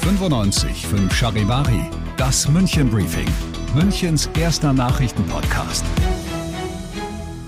95 5 Charivari, das München Briefing, Münchens erster Nachrichtenpodcast.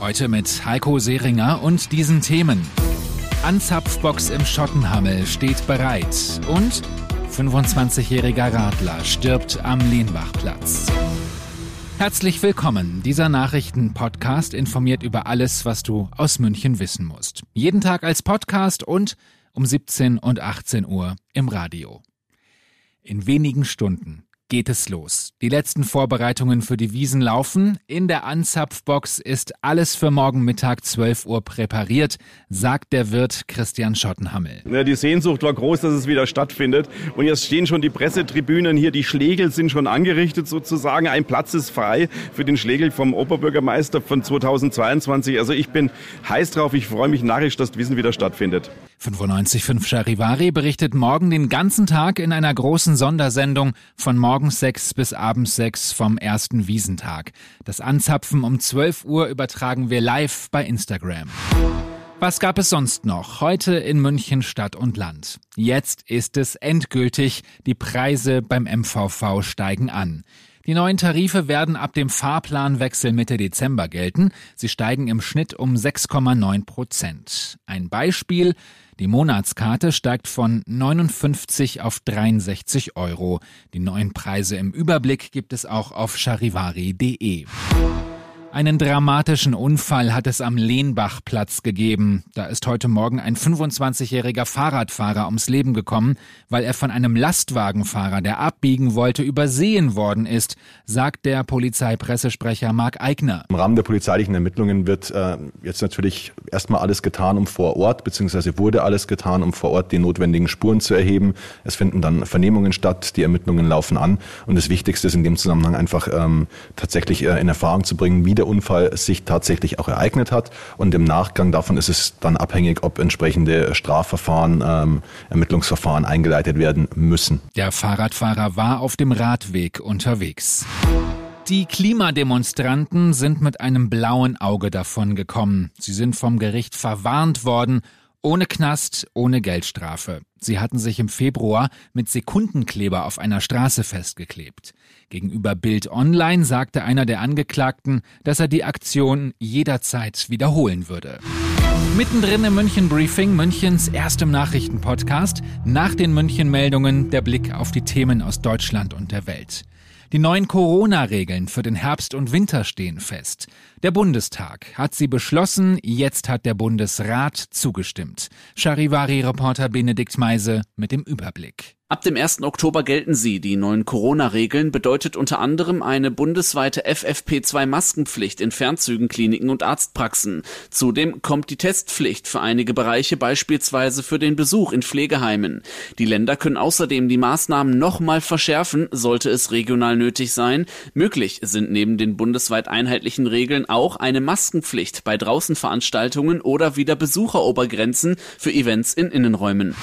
Heute mit Heiko Seringer und diesen Themen. Anzapfbox im Schottenhammel steht bereit und 25-jähriger Radler stirbt am Lehnbachplatz. Herzlich willkommen. Dieser Nachrichtenpodcast informiert über alles, was du aus München wissen musst. Jeden Tag als Podcast und um 17 und 18 Uhr im Radio. In wenigen Stunden geht es los. Die letzten Vorbereitungen für die Wiesen laufen. In der Anzapfbox ist alles für morgen Mittag 12 Uhr präpariert, sagt der Wirt Christian Schottenhammel. Ja, die Sehnsucht war groß, dass es wieder stattfindet. Und jetzt stehen schon die Pressetribünen hier, die Schlegel sind schon angerichtet sozusagen. Ein Platz ist frei für den Schlegel vom Oberbürgermeister von 2022. Also ich bin heiß drauf, ich freue mich narrisch, dass Wiesen wieder stattfindet. 95.5 Charivari berichtet morgen den ganzen Tag in einer großen Sondersendung von morgens 6 bis abends 6 vom ersten Wiesentag. Das Anzapfen um 12 Uhr übertragen wir live bei Instagram. Was gab es sonst noch? Heute in München Stadt und Land. Jetzt ist es endgültig. Die Preise beim MVV steigen an. Die neuen Tarife werden ab dem Fahrplanwechsel Mitte Dezember gelten. Sie steigen im Schnitt um 6,9 Prozent. Ein Beispiel. Die Monatskarte steigt von 59 auf 63 Euro. Die neuen Preise im Überblick gibt es auch auf charivari.de. Einen dramatischen Unfall hat es am Lehnbachplatz gegeben. Da ist heute Morgen ein 25-jähriger Fahrradfahrer ums Leben gekommen, weil er von einem Lastwagenfahrer, der abbiegen wollte, übersehen worden ist, sagt der Polizeipressesprecher Marc Eigner. Im Rahmen der polizeilichen Ermittlungen wird äh, jetzt natürlich erstmal alles getan, um vor Ort, beziehungsweise wurde alles getan, um vor Ort die notwendigen Spuren zu erheben. Es finden dann Vernehmungen statt, die Ermittlungen laufen an und das Wichtigste ist in dem Zusammenhang einfach ähm, tatsächlich äh, in Erfahrung zu bringen, wie der Unfall sich tatsächlich auch ereignet hat. Und im Nachgang davon ist es dann abhängig, ob entsprechende Strafverfahren, ähm, Ermittlungsverfahren eingeleitet werden müssen. Der Fahrradfahrer war auf dem Radweg unterwegs. Die Klimademonstranten sind mit einem blauen Auge davon gekommen. Sie sind vom Gericht verwarnt worden ohne Knast, ohne Geldstrafe. Sie hatten sich im Februar mit Sekundenkleber auf einer Straße festgeklebt. Gegenüber Bild Online sagte einer der Angeklagten, dass er die Aktion jederzeit wiederholen würde. Mittendrin im München Briefing, Münchens erstem Nachrichtenpodcast, nach den München Meldungen der Blick auf die Themen aus Deutschland und der Welt. Die neuen Corona-Regeln für den Herbst und Winter stehen fest. Der Bundestag hat sie beschlossen, jetzt hat der Bundesrat zugestimmt. Charivari-Reporter Benedikt Meise mit dem Überblick. Ab dem 1. Oktober gelten sie. Die neuen Corona-Regeln bedeutet unter anderem eine bundesweite FFP2-Maskenpflicht in Fernzügen, Kliniken und Arztpraxen. Zudem kommt die Testpflicht für einige Bereiche, beispielsweise für den Besuch in Pflegeheimen. Die Länder können außerdem die Maßnahmen nochmal verschärfen, sollte es regional nötig sein. Möglich sind neben den bundesweit einheitlichen Regeln auch eine Maskenpflicht bei Draußenveranstaltungen oder wieder Besucherobergrenzen für Events in Innenräumen.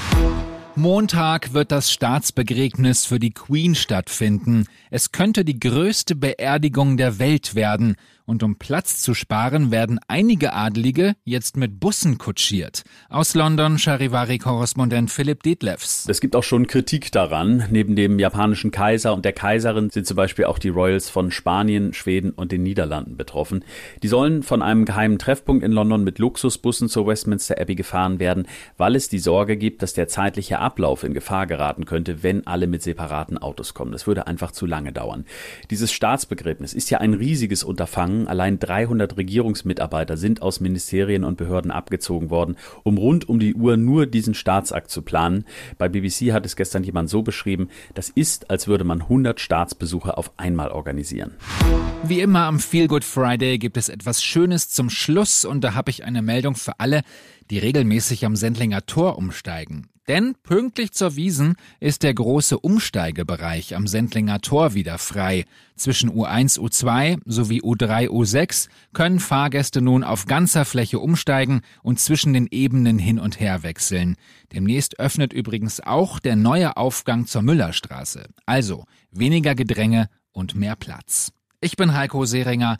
Montag wird das Staatsbegräbnis für die Queen stattfinden. Es könnte die größte Beerdigung der Welt werden. Und um Platz zu sparen, werden einige Adlige jetzt mit Bussen kutschiert. Aus London Charivari-Korrespondent Philipp Detlefs. Es gibt auch schon Kritik daran. Neben dem japanischen Kaiser und der Kaiserin sind zum Beispiel auch die Royals von Spanien, Schweden und den Niederlanden betroffen. Die sollen von einem geheimen Treffpunkt in London mit Luxusbussen zur Westminster Abbey gefahren werden, weil es die Sorge gibt, dass der zeitliche Ablauf in Gefahr geraten könnte, wenn alle mit separaten Autos kommen. Das würde einfach zu lange dauern. Dieses Staatsbegräbnis ist ja ein riesiges Unterfangen Allein 300 Regierungsmitarbeiter sind aus Ministerien und Behörden abgezogen worden, um rund um die Uhr nur diesen Staatsakt zu planen. Bei BBC hat es gestern jemand so beschrieben, das ist, als würde man 100 Staatsbesuche auf einmal organisieren. Wie immer am Feel Good Friday gibt es etwas Schönes zum Schluss und da habe ich eine Meldung für alle, die regelmäßig am Sendlinger Tor umsteigen. Denn pünktlich zur Wiesen ist der große Umsteigebereich am Sendlinger Tor wieder frei. Zwischen U1, U2 sowie U3, U6 können Fahrgäste nun auf ganzer Fläche umsteigen und zwischen den Ebenen hin und her wechseln. Demnächst öffnet übrigens auch der neue Aufgang zur Müllerstraße. Also weniger Gedränge und mehr Platz. Ich bin Heiko Seringer.